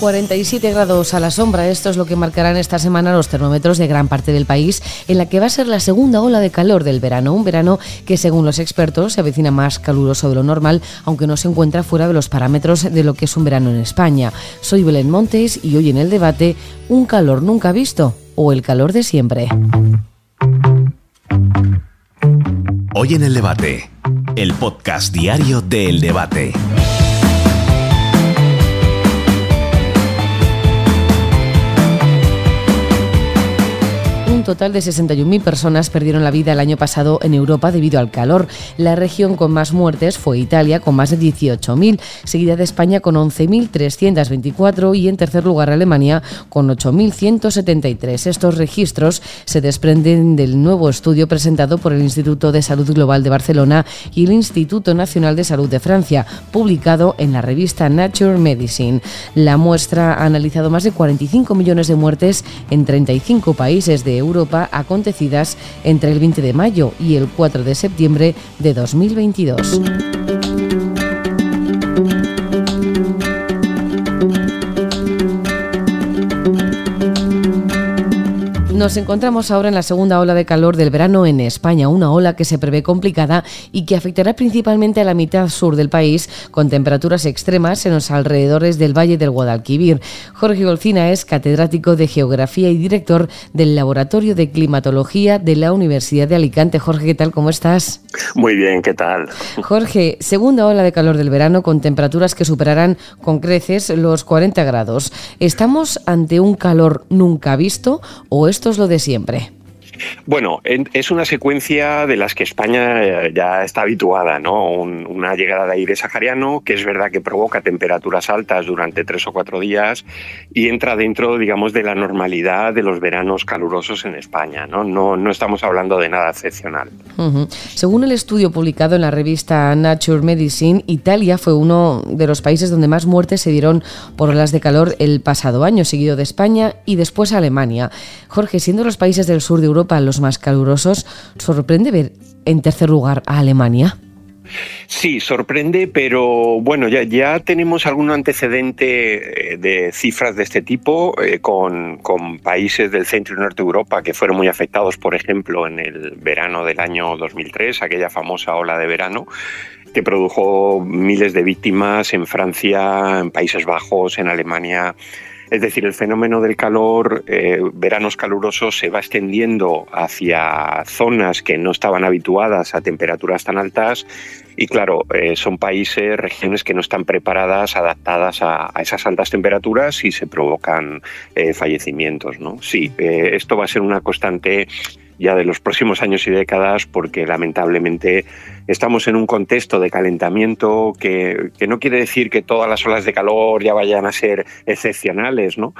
47 grados a la sombra, esto es lo que marcarán esta semana los termómetros de gran parte del país, en la que va a ser la segunda ola de calor del verano, un verano que según los expertos se avecina más caluroso de lo normal, aunque no se encuentra fuera de los parámetros de lo que es un verano en España. Soy Belén Montes y hoy en el debate, ¿un calor nunca visto o el calor de siempre? Hoy en el debate, el podcast diario del debate. Total de 61.000 personas perdieron la vida el año pasado en Europa debido al calor. La región con más muertes fue Italia, con más de 18.000, seguida de España con 11.324 y en tercer lugar Alemania con 8.173. Estos registros se desprenden del nuevo estudio presentado por el Instituto de Salud Global de Barcelona y el Instituto Nacional de Salud de Francia, publicado en la revista Nature Medicine. La muestra ha analizado más de 45 millones de muertes en 35 países de Europa acontecidas entre el 20 de mayo y el 4 de septiembre de 2022. Nos encontramos ahora en la segunda ola de calor del verano en España, una ola que se prevé complicada y que afectará principalmente a la mitad sur del país, con temperaturas extremas en los alrededores del Valle del Guadalquivir. Jorge Golcina es catedrático de Geografía y director del Laboratorio de Climatología de la Universidad de Alicante. Jorge, ¿qué tal? ¿Cómo estás? Muy bien, ¿qué tal? Jorge, segunda ola de calor del verano con temperaturas que superarán con creces los 40 grados. ¿Estamos ante un calor nunca visto o esto lo de siempre. Bueno, es una secuencia de las que España eh, ya está habituada, ¿no? una llegada de aire sahariano que es verdad que provoca temperaturas altas durante tres o cuatro días y entra dentro, digamos, de la normalidad de los veranos calurosos en España, ¿no? No, no estamos hablando de nada excepcional. Según el estudio publicado en la revista Nature Medicine, Italia fue uno de los países donde más muertes se dieron por olas de calor el pasado año, seguido de España y después Alemania. Jorge, siendo los países del sur de Europa los más calurosos, ¿sorprende ver en tercer lugar a Alemania? Sí, sorprende, pero bueno, ya, ya tenemos algún antecedente eh, de cifras de este tipo eh, con, con, países del centro y norte de Europa que fueron muy afectados, por ejemplo, en el verano del año 2003, aquella famosa ola de verano que produjo miles de víctimas en Francia, en Países Bajos, en Alemania, es decir, el fenómeno del calor, eh, veranos calurosos, se va extendiendo hacia zonas que no estaban habituadas a temperaturas tan altas y claro, eh, son países, regiones que no están preparadas, adaptadas a, esas altas temperaturas y se provocan eh, fallecimientos. ¿no? Sí, esto va a ser una constante ya de los próximos años y décadas, porque lamentablemente estamos en un contexto de calentamiento que, no quiere decir que todas las olas de calor ya vayan a ser excepcionales, ¿no?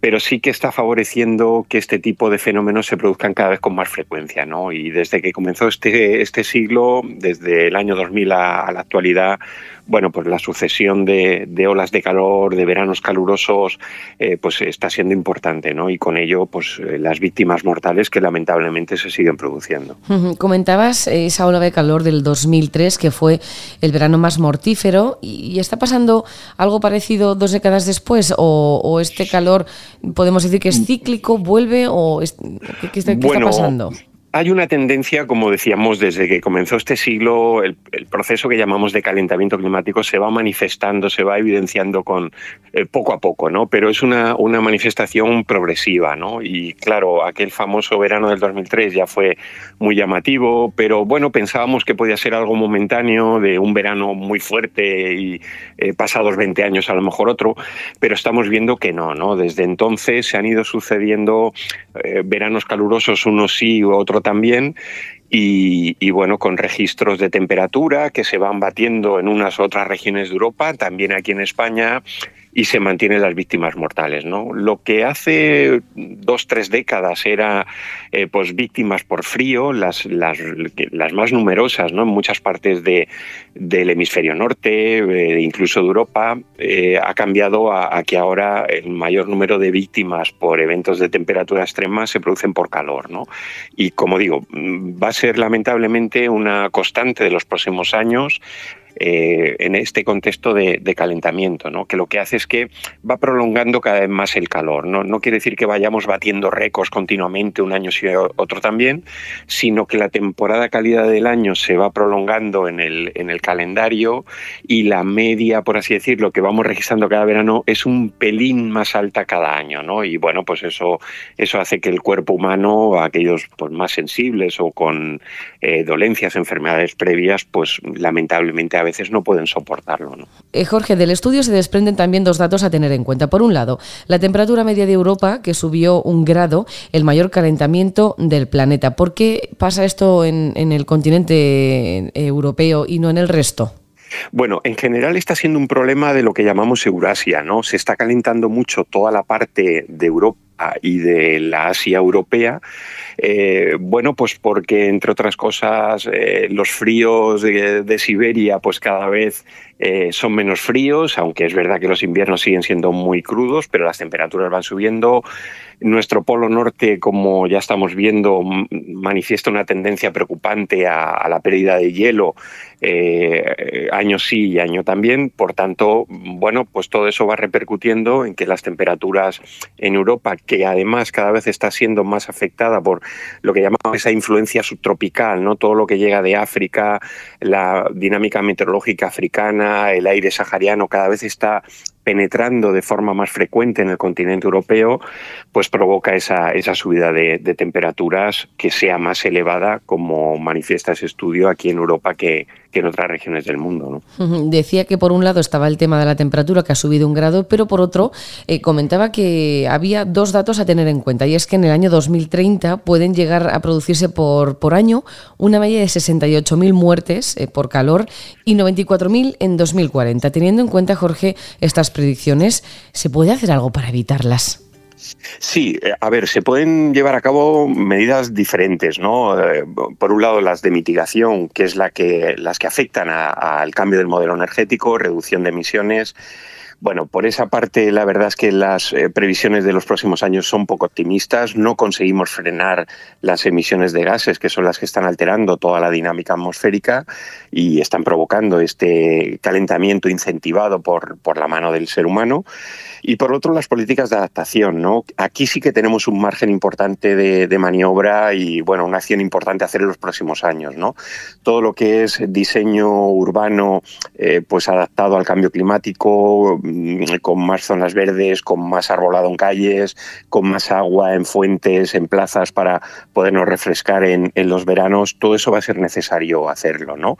pero sí que está favoreciendo que este tipo de fenómenos se produzcan cada vez con más frecuencia. ¿no? Y desde que comenzó este, este siglo, desde el año 2000 a la actualidad, bueno, pues la sucesión de, olas de calor, de veranos calurosos, eh, pues está siendo importante, ¿no? Y con ello, pues eh, las víctimas mortales que lamentablemente se siguen produciendo. Comentabas esa ola de calor del 2003, que fue el verano más mortífero, y, está pasando algo parecido dos décadas después, o, este calor, podemos decir que es cíclico, vuelve, o ¿qué, está pasando? Hay una tendencia, como decíamos, desde que comenzó este siglo, el, proceso que llamamos de calentamiento climático se va manifestando, se va evidenciando con eh, poco a poco, ¿no? Pero es una, manifestación progresiva, ¿no? Y claro, aquel famoso verano del 2003 ya fue muy llamativo, pero bueno, pensábamos que podía ser algo momentáneo, de un verano muy fuerte y eh, pasados 20 años a lo mejor otro, pero estamos viendo que no, ¿no? Desde entonces se han ido sucediendo eh, veranos calurosos, unos sí, otro también, y, bueno, con registros de temperatura que se van batiendo en unas otras regiones de Europa, también aquí en España, y se mantienen las víctimas mortales. ¿no? Lo que hace dos, tres décadas era eh, pues víctimas por frío, las, las, las, más numerosas ¿no? en muchas partes de, del hemisferio norte, eh, incluso de Europa, eh, ha cambiado a, que ahora el mayor número de víctimas por eventos de temperatura extrema se producen por calor. ¿no? Y como digo, va a ser lamentablemente una constante de los próximos años eh, en este contexto de, calentamiento, ¿no? que lo que hace es que va prolongando cada vez más el calor. No, quiere decir que vayamos batiendo récords continuamente un año y otro también, sino que la temporada calidad del año se va prolongando en el, en el calendario y la media, por así decirlo, que vamos registrando cada verano es un pelín más alta cada año. Y bueno, pues eso, eso hace que el cuerpo humano, aquellos pues, más sensibles o con eh, dolencias, enfermedades previas, pues lamentablemente a veces no pueden soportarlo. ¿no? Eh, Jorge, del estudio se desprenden también dos datos a tener en cuenta. Por un lado, la temperatura media de Europa, que subió un grado, el mayor calentamiento del planeta. ¿Por qué pasa esto en, en el continente europeo y no en el resto? Bueno, en general está siendo un problema de lo que llamamos Eurasia, ¿no? Se está calentando mucho toda la parte de Europa y de la Asia europea, eh, bueno, pues porque entre otras cosas eh, los fríos de, Siberia pues cada vez eh, son menos fríos, aunque es verdad que los inviernos siguen siendo muy crudos, pero las temperaturas van subiendo. Nuestro polo norte, como ya estamos viendo, manifiesta una tendencia preocupante a, la pérdida de hielo, año sí y año también. Por tanto, bueno, pues todo eso va repercutiendo en que las temperaturas en Europa, que además cada vez está siendo más afectada por lo que llamamos esa influencia subtropical, ¿no? Todo lo que llega de África, la dinámica meteorológica africana, el aire sahariano cada vez está penetrando de forma más frecuente en el continente europeo, pues provoca esa, esa subida de, temperaturas que sea más elevada, como manifiesta ese estudio aquí en Europa que, en otras regiones del mundo. Decía que por un lado estaba el tema de la temperatura, que ha subido un grado, pero por otro eh, comentaba que había dos datos a tener en cuenta, y es que en el año 2030 pueden llegar a producirse por, por año una media de 68.000 muertes eh, por calor y 94.000 en 2040. Teniendo en cuenta, Jorge, estas predicciones, ¿se puede hacer algo para evitarlas? Sí, eh, a ver, se pueden llevar a cabo medidas diferentes, ¿no? Eh, por un lado, las de mitigación, que es la que, las que afectan al cambio del modelo energético, reducción de emisiones, bueno, por esa parte la verdad es que las eh, previsiones de los próximos años son poco optimistas. No conseguimos frenar las emisiones de gases, que son las que están alterando toda la dinámica atmosférica y están provocando este calentamiento incentivado por, por la mano del ser humano. Y por otro, las políticas de adaptación. ¿no? Aquí sí que tenemos un margen importante de, maniobra y bueno, una acción importante a hacer en los próximos años. ¿no? Todo lo que es diseño urbano eh, pues adaptado al cambio climático, con más zonas verdes, con más arbolado en calles, con más agua en fuentes, en plazas para podernos refrescar en, los veranos, todo eso va a ser necesario hacerlo. ¿no?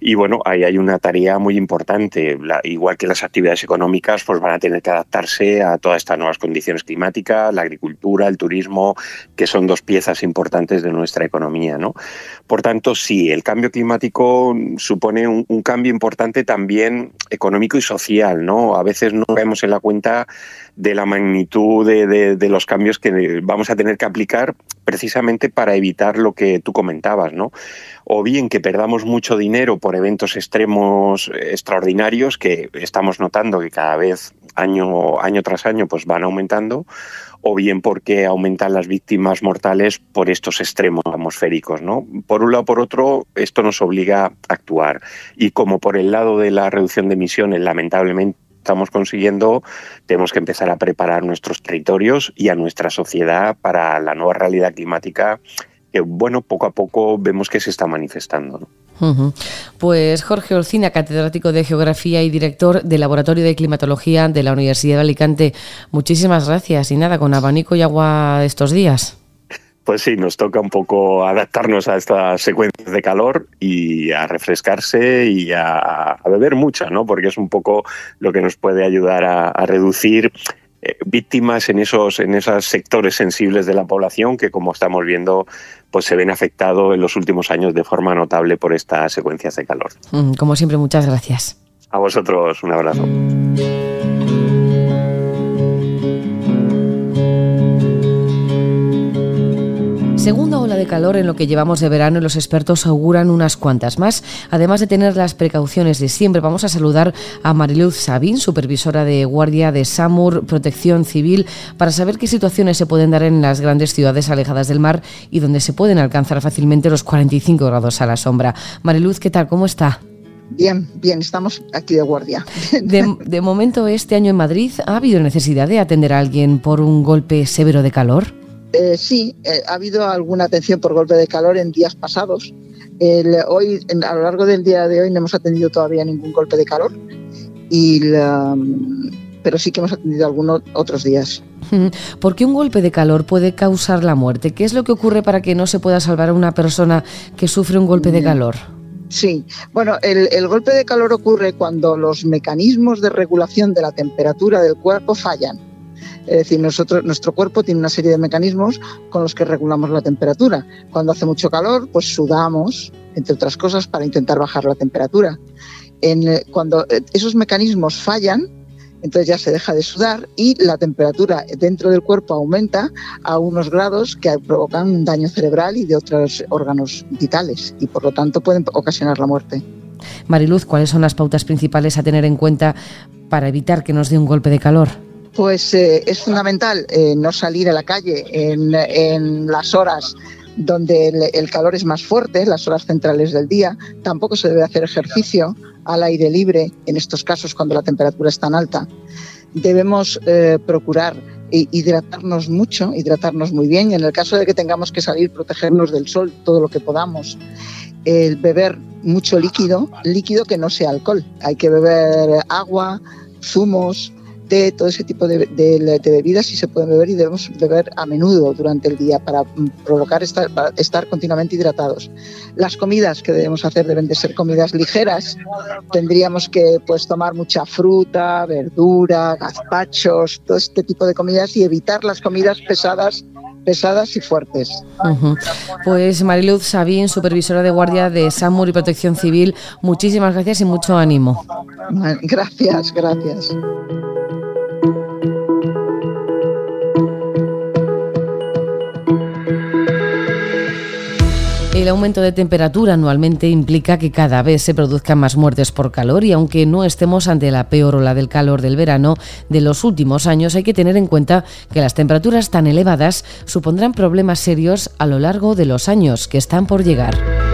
Y bueno, ahí hay una tarea muy importante. igual que las actividades económicas, pues van a tener que adaptar a todas estas nuevas condiciones climáticas, la agricultura, el turismo, que son dos piezas importantes de nuestra economía. ¿no? Por tanto, sí, el cambio climático supone un, cambio importante también económico y social. ¿no? A veces no vemos en la cuenta de la magnitud de, los cambios que vamos a tener que aplicar precisamente para evitar lo que tú comentabas, ¿no? O bien que perdamos mucho dinero por eventos extremos extraordinarios que estamos notando que cada vez año, año tras año pues van aumentando, o bien porque aumentan las víctimas mortales por estos extremos atmosféricos. ¿no? Por un lado, por otro, esto nos obliga a actuar. Y como por el lado de la reducción de emisiones, lamentablemente, estamos consiguiendo, tenemos que empezar a preparar nuestros territorios y a nuestra sociedad para la nueva realidad climática que, bueno, poco a poco vemos que se está manifestando. Pues Jorge Olcina, catedrático de Geografía y director del Laboratorio de Climatología de la Universidad de Alicante, muchísimas gracias y nada, con abanico y agua estos días. Pues sí, nos toca un poco adaptarnos a estas secuencias de calor y a refrescarse y a, beber mucha, ¿no? Porque es un poco lo que nos puede ayudar a, reducir eh, víctimas en esos en esos sectores sensibles de la población que como estamos viendo pues se ven afectados en los últimos años de forma notable por estas secuencias de calor. Mm, como siempre, muchas gracias. A vosotros, un abrazo. Segunda ola de calor en lo que llevamos de verano y los expertos auguran unas cuantas más. Además de tener las precauciones de siempre, vamos a saludar a Mariluz Sabín, supervisora de guardia de SAMUR Protección Civil, para saber qué situaciones se pueden dar en las grandes ciudades alejadas del mar y donde se pueden alcanzar fácilmente los 45 grados a la sombra. Mariluz, ¿qué tal? ¿Cómo está? Bien, bien, estamos aquí de guardia. De, momento, este año en Madrid, ¿ha habido necesidad de atender a alguien por un golpe severo de calor? Eh, sí, eh, ha habido alguna atención por golpe de calor en días pasados. hoy, a lo largo del día de hoy, no hemos atendido todavía ningún golpe de calor, y pero sí que hemos atendido algunos otros días. ¿Por qué un golpe de calor puede causar la muerte? ¿Qué es lo que ocurre para que no se pueda salvar a una persona que sufre un golpe de mm. calor? Sí, bueno, el, golpe de calor ocurre cuando los mecanismos de regulación de la temperatura del cuerpo fallan. Es decir, nuestro cuerpo tiene una serie de mecanismos con los que regulamos la temperatura. Cuando hace mucho calor, pues sudamos, entre otras cosas, para intentar bajar la temperatura. En, cuando eh, esos mecanismos fallan, entonces ya se deja de sudar y la temperatura dentro del cuerpo aumenta a unos grados que provocan un daño cerebral y de otros órganos vitales y por lo tanto pueden ocasionar la muerte. Mariluz, ¿cuáles son las pautas principales a tener en cuenta para evitar que nos dé un golpe de calor? Pues eh, es fundamental eh, no salir a la calle en, las horas donde el, calor es más fuerte, las horas centrales del día. Tampoco se debe hacer ejercicio al aire libre, en estos casos cuando la temperatura es tan alta. Debemos eh, procurar hidratarnos mucho, hidratarnos muy bien. En el caso de que tengamos que salir, protegernos del sol todo lo que podamos. El beber mucho líquido, líquido que no sea alcohol. Hay que beber agua, zumos, té, todo ese tipo de, bebidas sí se pueden beber y debemos beber a menudo durante el día para mm, provocar estar, estar continuamente hidratados. Las comidas que debemos hacer deben de ser comidas ligeras. Tendríamos que pues, tomar mucha fruta, verdura, gazpachos, todo este tipo de comidas y evitar las comidas pesadas pesadas y fuertes. Pues Mariluz Sabín, supervisora de guardia de SAMUR y Protección Civil, muchísimas gracias y mucho ánimo. Gracias, gracias. El aumento de temperatura anualmente implica que cada vez se produzcan más muertes por calor y aunque no estemos ante la peor ola del calor del verano de los últimos años, hay que tener en cuenta que las temperaturas tan elevadas supondrán problemas serios a lo largo de los años que están por llegar.